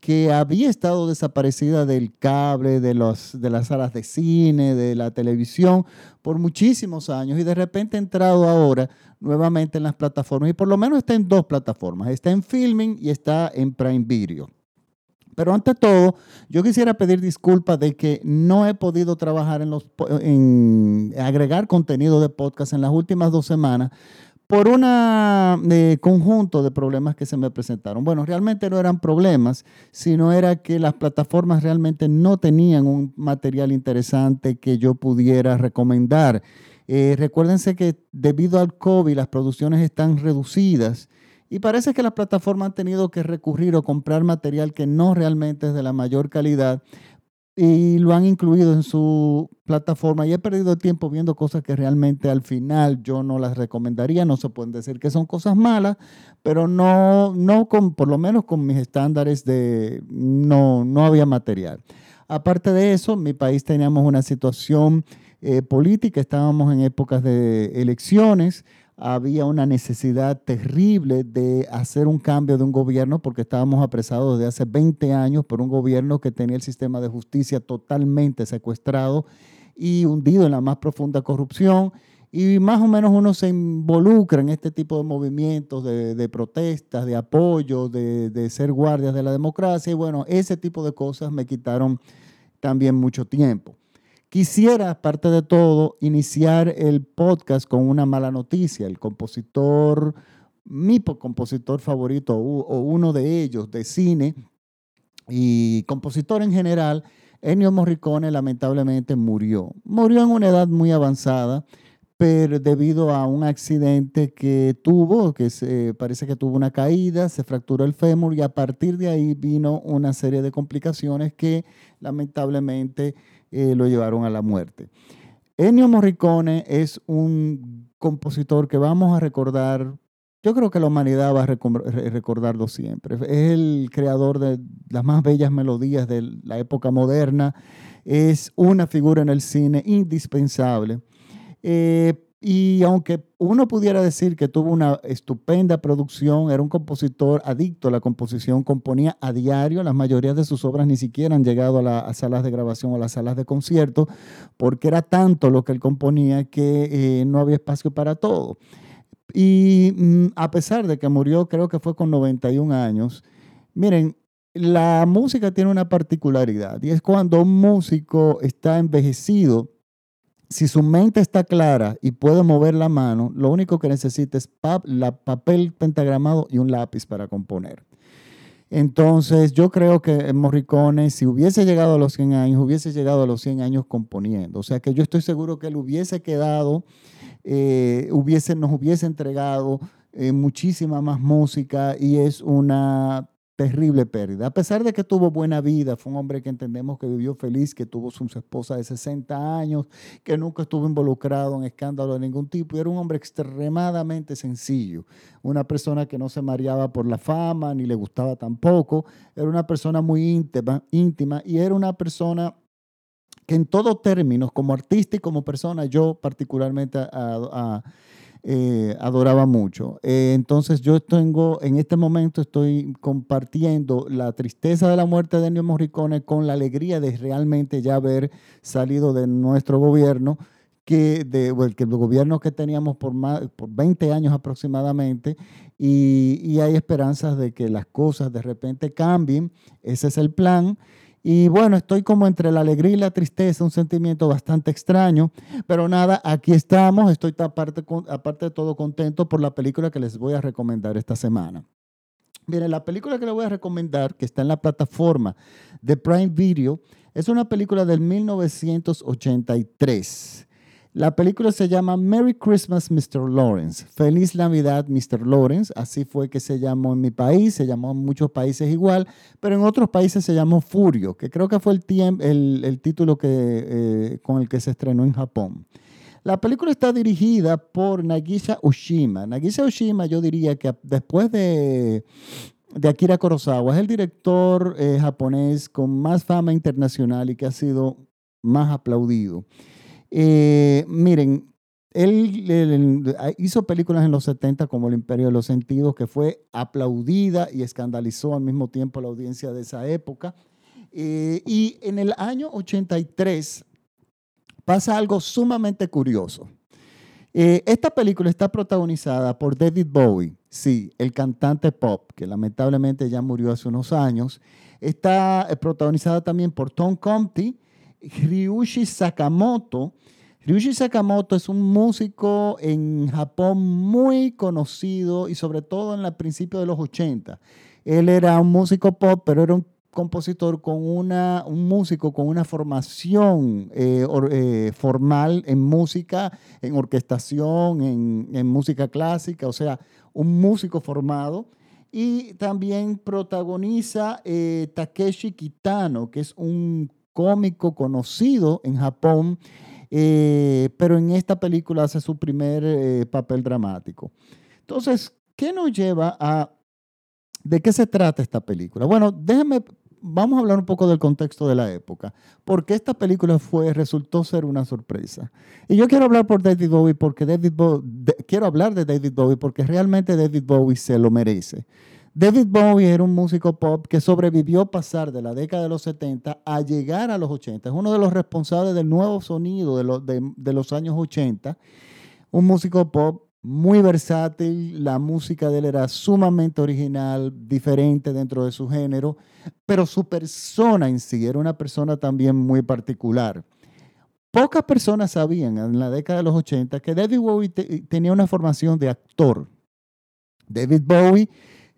que había estado desaparecida del cable, de, los, de las salas de cine, de la televisión por muchísimos años y de repente ha entrado ahora nuevamente en las plataformas y por lo menos está en dos plataformas, está en Filming y está en Prime Video. Pero ante todo, yo quisiera pedir disculpas de que no he podido trabajar en, los, en agregar contenido de podcast en las últimas dos semanas por un eh, conjunto de problemas que se me presentaron. Bueno, realmente no eran problemas, sino era que las plataformas realmente no tenían un material interesante que yo pudiera recomendar. Eh, recuérdense que debido al COVID las producciones están reducidas y parece que las plataformas han tenido que recurrir o comprar material que no realmente es de la mayor calidad y lo han incluido en su plataforma. Y he perdido tiempo viendo cosas que realmente al final yo no las recomendaría, no se pueden decir que son cosas malas, pero no, no con, por lo menos con mis estándares de, no, no había material. Aparte de eso, mi país teníamos una situación eh, política, estábamos en épocas de elecciones, había una necesidad terrible de hacer un cambio de un gobierno porque estábamos apresados desde hace 20 años por un gobierno que tenía el sistema de justicia totalmente secuestrado y hundido en la más profunda corrupción. Y más o menos uno se involucra en este tipo de movimientos de, protestas, de apoyo, de, de ser guardias de la democracia. Y bueno, ese tipo de cosas me quitaron también mucho tiempo. Quisiera, aparte de todo, iniciar el podcast con una mala noticia. El compositor, mi compositor favorito o uno de ellos de cine y compositor en general, Ennio Morricone lamentablemente murió. Murió en una edad muy avanzada, pero debido a un accidente que tuvo, que se, parece que tuvo una caída, se fracturó el fémur y a partir de ahí vino una serie de complicaciones que lamentablemente lo llevaron a la muerte. Ennio Morricone es un compositor que vamos a recordar, yo creo que la humanidad va a recordarlo siempre. Es el creador de las más bellas melodías de la época moderna, es una figura en el cine indispensable. Eh, y aunque uno pudiera decir que tuvo una estupenda producción, era un compositor adicto a la composición, componía a diario, la mayoría de sus obras ni siquiera han llegado a las salas de grabación o a las salas de concierto, porque era tanto lo que él componía que eh, no había espacio para todo. Y mm, a pesar de que murió, creo que fue con 91 años, miren, la música tiene una particularidad y es cuando un músico está envejecido, si su mente está clara y puede mover la mano, lo único que necesita es la papel pentagramado y un lápiz para componer. Entonces, yo creo que Morricone, si hubiese llegado a los 100 años, hubiese llegado a los 100 años componiendo. O sea que yo estoy seguro que él hubiese quedado, eh, hubiese, nos hubiese entregado eh, muchísima más música y es una terrible pérdida. A pesar de que tuvo buena vida, fue un hombre que entendemos que vivió feliz, que tuvo su esposa de 60 años, que nunca estuvo involucrado en escándalo de ningún tipo, y era un hombre extremadamente sencillo, una persona que no se mareaba por la fama, ni le gustaba tampoco, era una persona muy íntima, íntima y era una persona que en todos términos, como artista y como persona, yo particularmente a, eh, adoraba mucho. Eh, entonces yo tengo, en este momento estoy compartiendo la tristeza de la muerte de Ennio Morricone con la alegría de realmente ya haber salido de nuestro gobierno, que, de, que el gobierno que teníamos por, más, por 20 años aproximadamente, y, y hay esperanzas de que las cosas de repente cambien. Ese es el plan. Y bueno, estoy como entre la alegría y la tristeza, un sentimiento bastante extraño, pero nada, aquí estamos, estoy aparte, aparte de todo contento por la película que les voy a recomendar esta semana. Miren, la película que les voy a recomendar, que está en la plataforma de Prime Video, es una película del 1983. La película se llama Merry Christmas, Mr. Lawrence. Feliz Navidad, Mr. Lawrence. Así fue que se llamó en mi país, se llamó en muchos países igual, pero en otros países se llamó Furio, que creo que fue el, título eh, con el que se estrenó en Japón. La película está dirigida por Nagisa Oshima. Nagisa Oshima, yo diría que después de, de Akira Kurosawa, es el director eh, japonés con más fama internacional y que ha sido más aplaudido. Eh, miren, él, hizo películas en los 70 como El Imperio de los Sentidos, que fue aplaudida y escandalizó al mismo tiempo a la audiencia de esa época. Eh, y en el año 83 pasa algo sumamente curioso. Eh, esta película está protagonizada por David Bowie, sí, el cantante pop, que lamentablemente ya murió hace unos años. Está protagonizada también por Tom Conti, Ryushi Sakamoto. Ryushi Sakamoto es un músico en Japón muy conocido y sobre todo en el principio de los 80. Él era un músico pop, pero era un compositor con una, un músico con una formación eh, eh, formal en música, en orquestación, en, música clásica, o sea, un músico formado. Y también protagoniza eh, Takeshi Kitano, que es un cómico conocido en Japón, pero en esta película hace su primer papel dramático. Entonces, ¿qué nos lleva a ¿De qué se trata esta película? Bueno, déjenme vamos a hablar un poco del contexto de la época. Porque esta película fue, resultó ser una sorpresa. Y yo quiero hablar por David Bowie porque David quiero hablar de David Bowie porque realmente David Bowie se lo merece. David Bowie era un músico pop que sobrevivió pasar de la década de los 70 a llegar a los 80. Es uno de los responsables del nuevo sonido de, de los años 80. Un músico pop muy versátil, la música de él era sumamente original, diferente dentro de su género, pero su persona en sí era una persona también muy particular. Pocas personas sabían en la década de los 80 que David Bowie tenía una formación de actor. David Bowie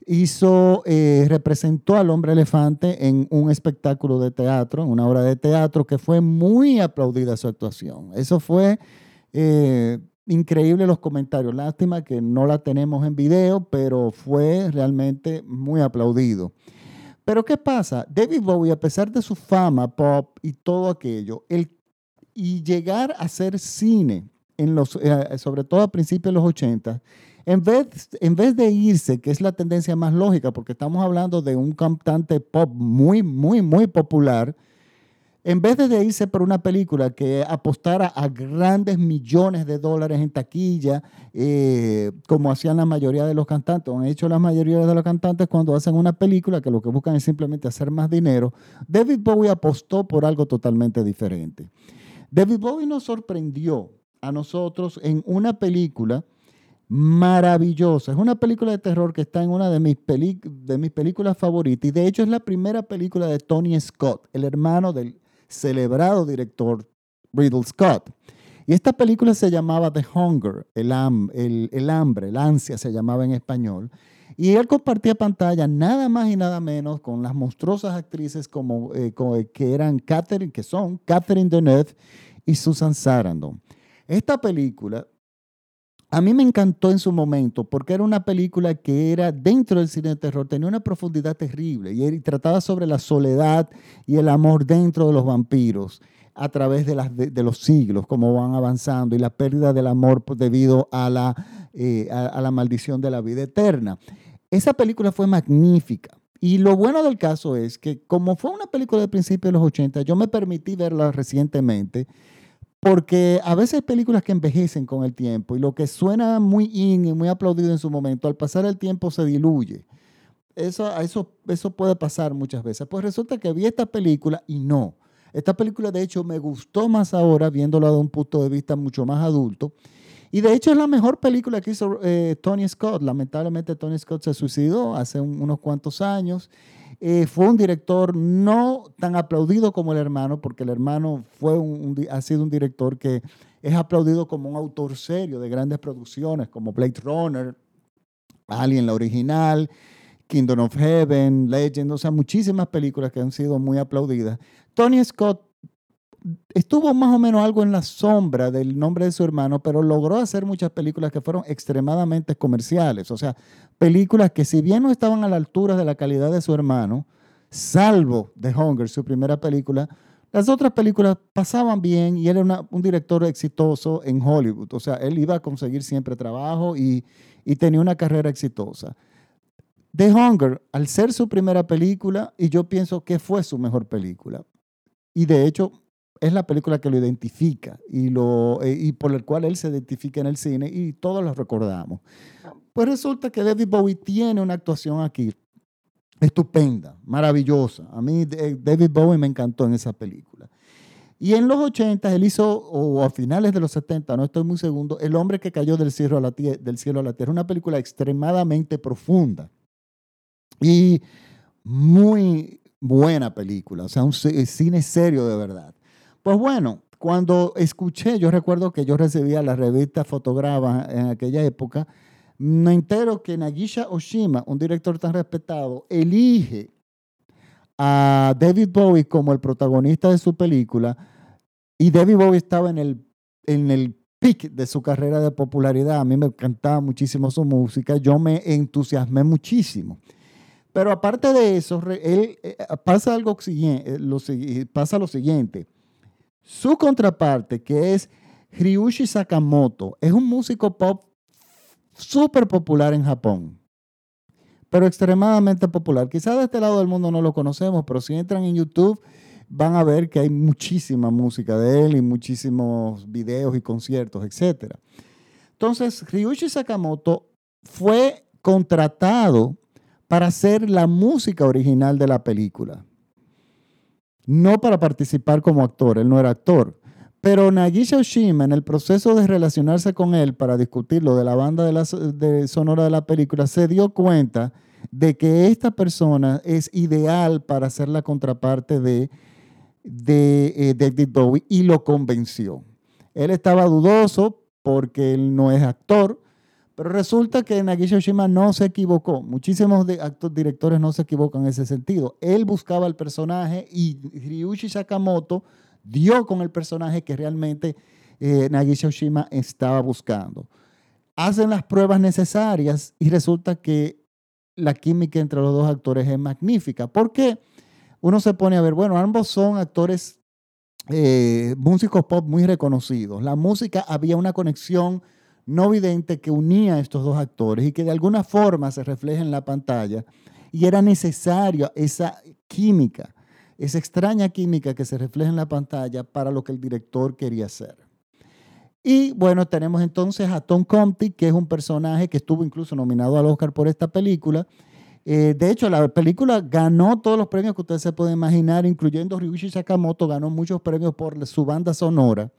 hizo, eh, representó al hombre elefante en un espectáculo de teatro, en una obra de teatro que fue muy aplaudida su actuación. Eso fue eh, increíble los comentarios. Lástima que no la tenemos en video, pero fue realmente muy aplaudido. Pero ¿qué pasa? David Bowie, a pesar de su fama pop y todo aquello, el, y llegar a hacer cine, eh, sobre todo a principios de los 80, en vez, en vez de irse, que es la tendencia más lógica, porque estamos hablando de un cantante pop muy, muy, muy popular, en vez de irse por una película que apostara a grandes millones de dólares en taquilla, eh, como hacían la mayoría de los cantantes, o han hecho la mayoría de los cantantes cuando hacen una película que lo que buscan es simplemente hacer más dinero, David Bowie apostó por algo totalmente diferente. David Bowie nos sorprendió a nosotros en una película maravillosa. Es una película de terror que está en una de mis, de mis películas favoritas y de hecho es la primera película de Tony Scott, el hermano del celebrado director Riddle Scott. Y esta película se llamaba The Hunger, el, el, hambre, el ansia se llamaba en español. Y él compartía pantalla nada más y nada menos con las monstruosas actrices como, eh, que eran Catherine, que son Catherine Deneuve y Susan Sarandon. Esta película a mí me encantó en su momento porque era una película que era dentro del cine de terror, tenía una profundidad terrible y, trataba sobre la soledad y el amor dentro de los vampiros a través de, los siglos, cómo van avanzando y la pérdida del amor debido a la, eh, a la maldición de la vida eterna. Esa película fue magnífica. Y lo bueno del caso es que como fue una película de principios de los 80, yo me permití verla recientemente porque a veces hay películas que envejecen con el tiempo y lo que suena muy in y muy aplaudido en su momento, al pasar el tiempo se diluye. Eso, eso, eso puede pasar muchas veces. Pues resulta que vi esta película y no. Esta película de hecho me gustó más ahora viéndola de un punto de vista mucho más adulto. Y de hecho es la mejor película que hizo eh, Tony Scott. Lamentablemente Tony Scott se suicidó hace unos cuantos años eh, fue un director no tan aplaudido como el hermano, porque el hermano fue ha sido un director que es aplaudido como un autor serio de grandes producciones, como Blade Runner, Alien la original, Kingdom of Heaven, Legend, o sea, muchísimas películas que han sido muy aplaudidas. Tony Scott estuvo más o menos algo en la sombra del nombre de su hermano, pero logró hacer muchas películas que fueron extremadamente comerciales. O sea, películas que si bien no estaban a la altura de la calidad de su hermano, salvo The Hunger, su primera película, Las otras películas pasaban bien y él era un director exitoso en Hollywood. O sea, él iba a conseguir siempre trabajo y, y tenía una carrera exitosa. The Hunger, al ser su primera película, y yo pienso que fue su mejor película. Y de hecho, es la película que lo identifica y, lo, eh, y por el cual él se identifica en el cine y todos lo recordamos. Pues resulta que David Bowie tiene una actuación aquí estupenda, maravillosa. A mí David Bowie me encantó en esa película. Y en los 80 él hizo, o a finales de los 70, no estoy muy seguro, El hombre que cayó del cielo a la, del cielo a la tierra. Una película extremadamente profunda y muy buena película, o sea, un cine serio de verdad. Pues bueno, cuando escuché, yo recuerdo que yo recibía la revista Fotografa en aquella época, me entero que Nagisha Oshima, un director tan respetado, elige a David Bowie como el protagonista de su película y David Bowie estaba en el, en el peak de su carrera de popularidad. A mí me encantaba muchísimo su música, yo me entusiasmé muchísimo. Pero aparte de eso, él, eh, pasa algo eh, pasa lo siguiente. Su contraparte, que es Ryushi Sakamoto, es un músico pop súper popular en Japón, pero extremadamente popular. Quizás de este lado del mundo no lo conocemos, pero si entran en YouTube van a ver que hay muchísima música de él y muchísimos videos y conciertos, etc. Entonces, Ryushi Sakamoto fue contratado para hacer la música original de la película. No para participar como actor, él no era actor. Pero Nagisha Oshima, en el proceso de relacionarse con él para discutir lo de la banda de, la, sonora de la película, se dio cuenta de que esta persona es ideal para ser la contraparte de, de eh, David y lo convenció. Él estaba dudoso porque él no es actor, pero resulta que Nagisha Oshima no se equivocó. Muchísimos de actos directores no se equivocan en ese sentido. Él buscaba el personaje y Ryuichi Sakamoto dio con el personaje que realmente eh, Oshima estaba buscando. Hacen las pruebas necesarias y resulta que la química entre los dos actores es magnífica. ¿Por qué? Uno se pone a ver, bueno, ambos son actores, eh, músicos pop muy reconocidos. La música había una conexión no vidente que unía a estos dos actores y que de alguna forma se refleja en la pantalla. Y era necesaria esa química, esa extraña química que se refleja en la pantalla para lo que el director quería hacer. Y bueno, tenemos entonces a Tom Conti, que es un personaje que estuvo incluso nominado al Oscar por esta película. Eh, de hecho, la película ganó todos los premios que ustedes se pueden imaginar, incluyendo Ryuichi Sakamoto, ganó muchos premios por su banda sonora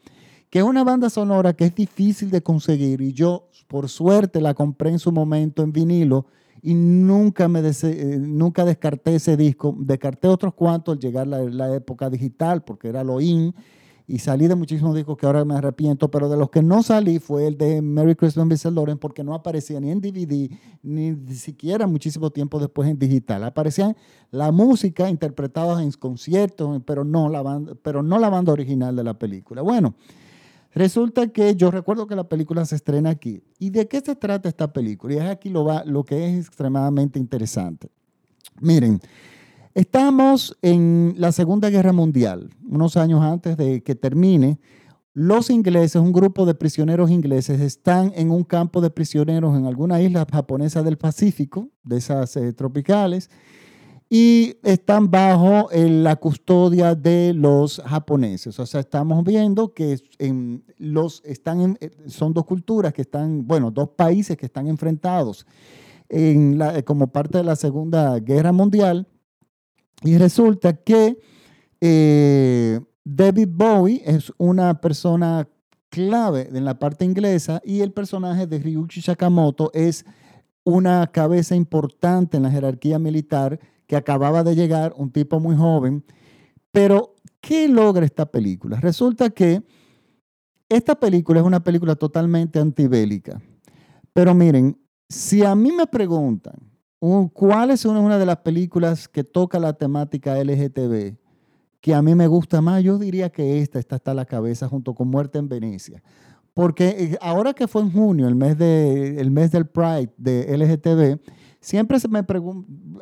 que es una banda sonora que es difícil de conseguir y yo por suerte la compré en su momento en vinilo y nunca, me eh, nunca descarté ese disco. Descarté otros cuantos al llegar la, la época digital porque era lo in y salí de muchísimos discos que ahora me arrepiento, pero de los que no salí fue el de Merry Christmas Mr. Lauren porque no aparecía ni en DVD ni siquiera muchísimo tiempo después en digital. Aparecían la música interpretada en conciertos, pero no la banda, pero no la banda original de la película. Bueno, Resulta que yo recuerdo que la película se estrena aquí. ¿Y de qué se trata esta película? Y es aquí lo, va, lo que es extremadamente interesante. Miren, estamos en la Segunda Guerra Mundial, unos años antes de que termine. Los ingleses, un grupo de prisioneros ingleses, están en un campo de prisioneros en alguna isla japonesa del Pacífico, de esas eh, tropicales, y están bajo la custodia de los japoneses. O sea, estamos viendo que los, están eh, son dos culturas que están, bueno, dos países que están enfrentados en la, como parte de la Segunda Guerra Mundial. Y resulta que eh, David Bowie es una persona clave en la parte inglesa y el personaje de Ryuichi Sakamoto es una cabeza importante en la jerarquía militar que acababa de llegar, un tipo muy joven. Pero, ¿qué logra esta película? Resulta que esta película es una película totalmente antibélica. Pero miren, si a mí me preguntan cuál es una de las películas que toca la temática LGTB, que a mí me gusta más, yo diría que esta, esta está a la cabeza junto con Muerte en Venecia. Porque eh, ahora que fue en junio, el mes, de, el mes del Pride de LGTB, siempre se me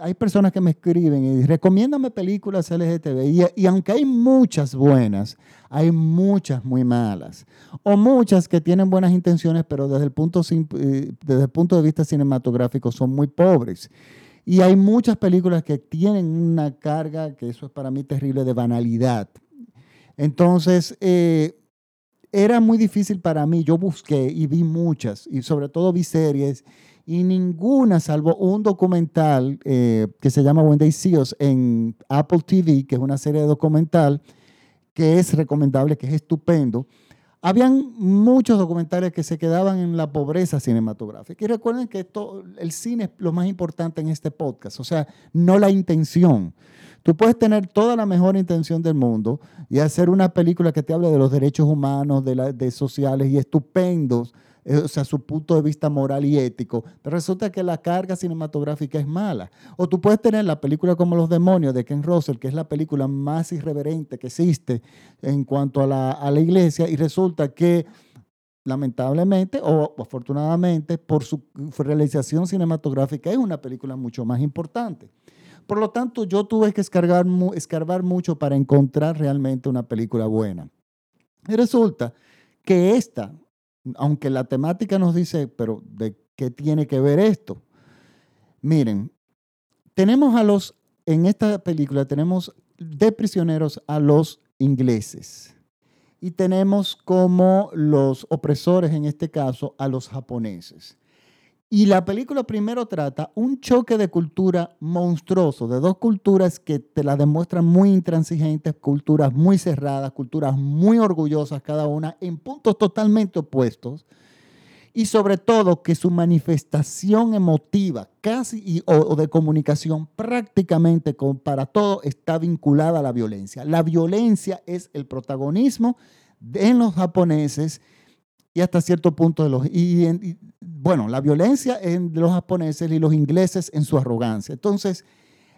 hay personas que me escriben y recomiéndame películas LGTB. Y, y, aunque hay muchas buenas, hay muchas muy malas. O muchas que tienen buenas intenciones, pero desde el punto, eh, desde el punto de vista cinematográfico son muy pobres. Y hay muchas películas que tienen una carga, que eso es para mí terrible, de banalidad. Entonces, eh, era muy difícil para mí. Yo busqué y vi muchas, y sobre todo vi series y ninguna, salvo un documental eh, que se llama When They See Us en Apple TV, que es una serie de documental que es recomendable, que es estupendo. Habían muchos documentales que se quedaban en la pobreza cinematográfica. Y recuerden que esto, el cine es lo más importante en este podcast, o sea, no la intención. Tú puedes tener toda la mejor intención del mundo y hacer una película que te hable de los derechos humanos, de, la, de sociales y estupendos, o sea, su punto de vista moral y ético, pero resulta que la carga cinematográfica es mala. O tú puedes tener la película como Los Demonios de Ken Russell, que es la película más irreverente que existe en cuanto a la, a la iglesia, y resulta que lamentablemente o afortunadamente por su realización cinematográfica es una película mucho más importante. Por lo tanto, yo tuve que escarbar, escarbar mucho para encontrar realmente una película buena. Y resulta que esta, aunque la temática nos dice, pero ¿de qué tiene que ver esto? Miren, tenemos a los, en esta película tenemos de prisioneros a los ingleses y tenemos como los opresores, en este caso, a los japoneses. Y la película primero trata un choque de cultura monstruoso, de dos culturas que te la demuestran muy intransigentes, culturas muy cerradas, culturas muy orgullosas cada una, en puntos totalmente opuestos. Y sobre todo que su manifestación emotiva, casi o, de comunicación, prácticamente para todo está vinculada a la violencia. La violencia es el protagonismo en los japoneses y hasta cierto punto de los... Y, bueno, la violencia en, de los japoneses y los ingleses en su arrogancia. Entonces,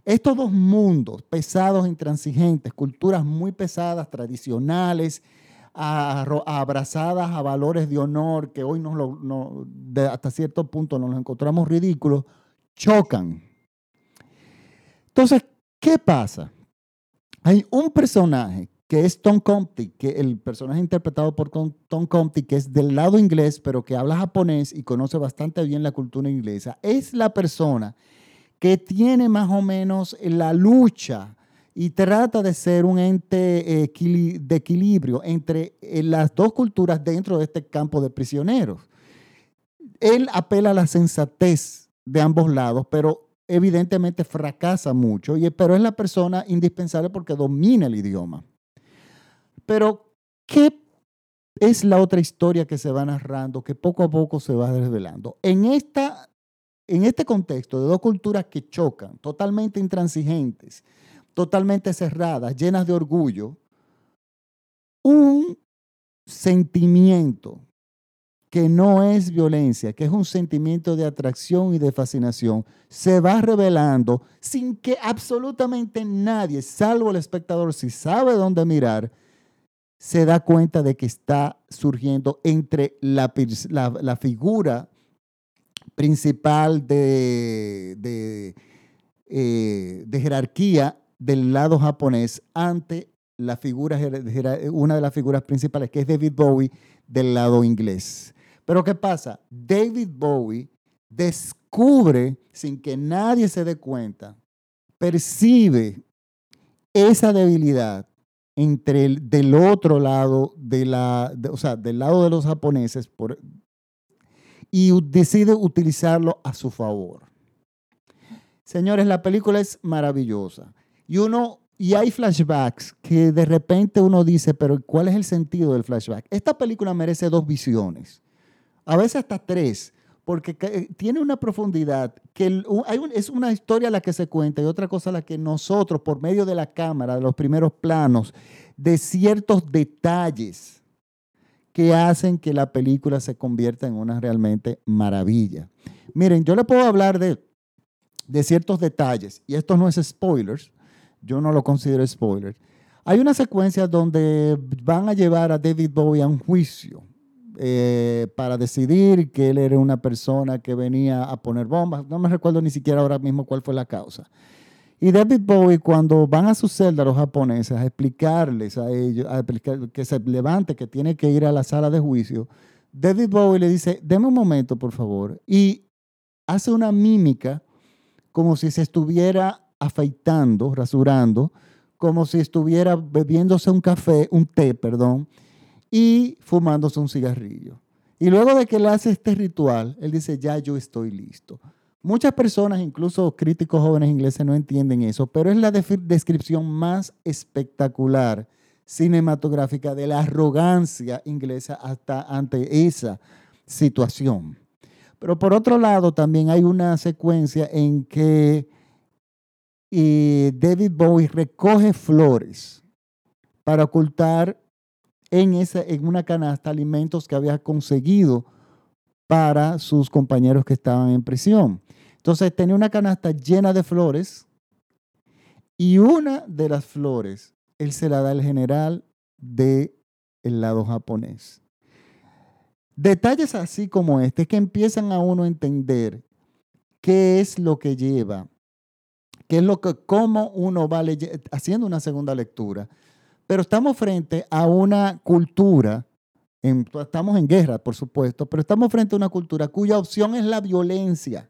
estos dos mundos pesados, intransigentes, culturas muy pesadas, tradicionales, abrazadas a valores de honor que hoy lo, hasta cierto punto nos los encontramos ridículos, chocan. Entonces, ¿qué pasa? Hay un personaje que es Tom Compty, que el personaje interpretado por Tom Compty, que es del lado inglés, pero que habla japonés y conoce bastante bien la cultura inglesa, es la persona que tiene más o menos la lucha y trata de ser un ente eh, de equilibrio entre eh, las dos culturas dentro de este campo de prisioneros. Él apela a la sensatez de ambos lados, pero evidentemente fracasa mucho, pero es la persona indispensable porque domina el idioma. Pero, ¿qué es la otra historia que se va narrando, que poco a poco se va desvelando? En, esta, en este contexto de dos culturas que chocan, totalmente intransigentes, totalmente cerradas, llenas de orgullo, un sentimiento que no es violencia, que es un sentimiento de atracción y de fascinación, se va revelando sin que absolutamente nadie, salvo el espectador, si sabe dónde mirar, se da cuenta de que está surgiendo entre la, la, figura principal de, de, eh, de, jerarquía del lado japonés ante la figura, una de las figuras principales, que es David Bowie, del lado inglés. Pero ¿qué pasa? David Bowie descubre, sin que nadie se dé cuenta, percibe esa debilidad entre el, del otro lado, de la, o sea, del lado de los japoneses, por, y decide utilizarlo a su favor. Señores, la película es maravillosa. Y uno, y hay flashbacks que de repente uno dice, pero ¿cuál es el sentido del flashback? Esta película merece dos visiones, a veces hasta tres, porque eh, tiene una profundidad que es una historia la que se cuenta y otra cosa la que nosotros, por medio de la cámara, de los primeros planos, de ciertos detalles que hacen que la película se convierta en una realmente maravilla. Miren, yo le puedo hablar de, de ciertos detalles, y esto no es spoilers, yo no lo considero spoiler. Hay una secuencia donde van a llevar a David Bowie a un juicio eh, para decidir que él era una persona que venía a poner bombas. No me recuerdo ni siquiera ahora mismo cuál fue la causa. Y David Bowie, cuando van a su celda los japoneses a explicarles a ellos, a explicar, que se levante, que tiene que ir a la sala de juicio, David Bowie le dice, deme un momento, por favor. Y hace una mímica como si se estuviera afeitando, rasurando, como si estuviera bebiéndose un café, un té, perdón, y fumándose un cigarrillo. Y luego de que él hace este ritual, él dice, ya yo estoy listo. Muchas personas, incluso críticos jóvenes ingleses, no entienden eso, pero es la descripción más espectacular cinematográfica de la arrogancia inglesa hasta ante esa situación. Pero por otro lado, también hay una secuencia en que eh, David Bowie recoge flores para ocultar en, esa, en una canasta alimentos que había conseguido para sus compañeros que estaban en prisión. Entonces tenía una canasta llena de flores y una de las flores él se la da al general del el lado japonés. Detalles así como este que empiezan a uno a entender qué es lo que lleva, qué es lo que, cómo uno va haciendo una segunda lectura. Pero estamos frente a una cultura estamos en guerra, por supuesto, pero estamos frente a una cultura cuya opción es la violencia.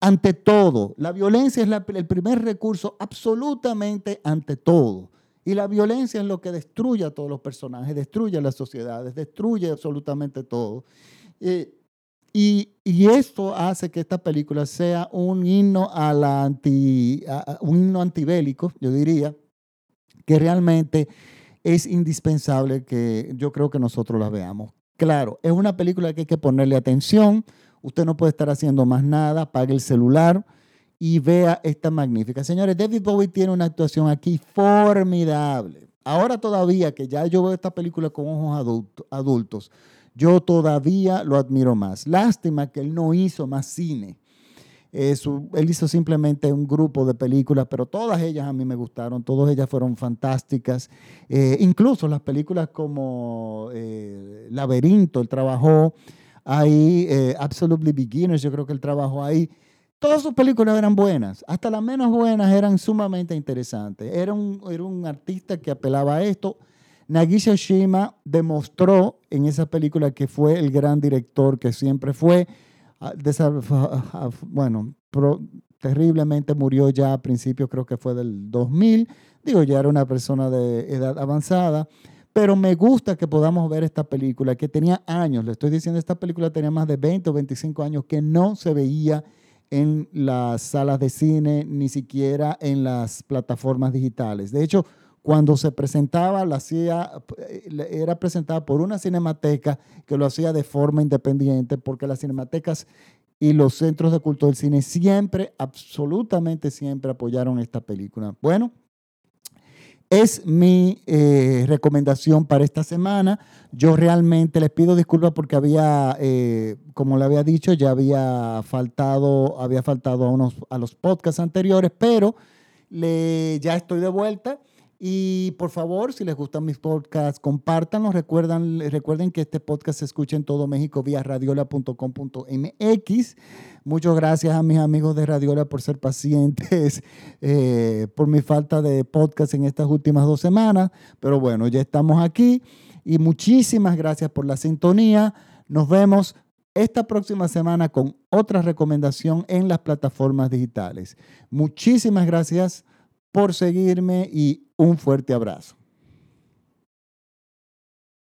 Ante todo, la violencia es el primer recurso absolutamente ante todo. Y la violencia es lo que destruye a todos los personajes, destruye a las sociedades, destruye absolutamente todo. Eh, y, esto hace que esta película sea un himno, a la anti, un himno antibélico, yo diría, que realmente es indispensable que yo creo que nosotros la veamos. Claro, es una película que hay que ponerle atención. Usted no puede estar haciendo más nada. Apague el celular y vea esta magnífica. Señores, David Bowie tiene una actuación aquí formidable. Ahora todavía que ya yo veo esta película con ojos adultos, yo todavía lo admiro más. Lástima que él no hizo más cine él hizo simplemente un grupo de películas, pero todas ellas a mí me gustaron, todas ellas fueron fantásticas. Eh, incluso las películas como eh, Laberinto, él trabajó ahí, eh, Absolutely Beginners, yo creo que él trabajó ahí. Todas sus películas eran buenas, hasta las menos buenas eran sumamente interesantes. Era un, un artista que apelaba a esto. Nagisa Shima demostró en esa película que fue el gran director que siempre fue Ah, ah, ah, bueno, terriblemente murió ya a principios, creo que fue del 2000. Digo, ya era una persona de edad avanzada, pero me gusta que podamos ver esta película que tenía años, le estoy diciendo, esta película tenía más de 20 o 25 años que no se veía en las salas de cine, ni siquiera en las plataformas digitales. De hecho, cuando se presentaba, hacía, era presentada por una cinemateca que lo hacía de forma independiente, porque las cinematecas y los centros de culto del cine siempre, absolutamente siempre apoyaron esta película. Bueno, es mi eh, recomendación para esta semana. Yo realmente les pido disculpas porque había, eh, como le había dicho, ya había faltado, había faltado a, unos, a los podcasts anteriores, pero ya estoy de vuelta. Y por favor, si les gustan mis podcasts, compártanlos. Recuerdan, recuerden que este podcast se escucha en todo México vía radiola.com.mx. Muchas gracias a mis amigos de Radiola por ser pacientes eh, por mi falta de podcast en estas últimas dos semanas. Pero bueno, ya estamos aquí y muchísimas gracias por la sintonía. Nos vemos esta próxima semana con otra recomendación en las plataformas digitales. Muchísimas gracias por seguirme y un fuerte abrazo.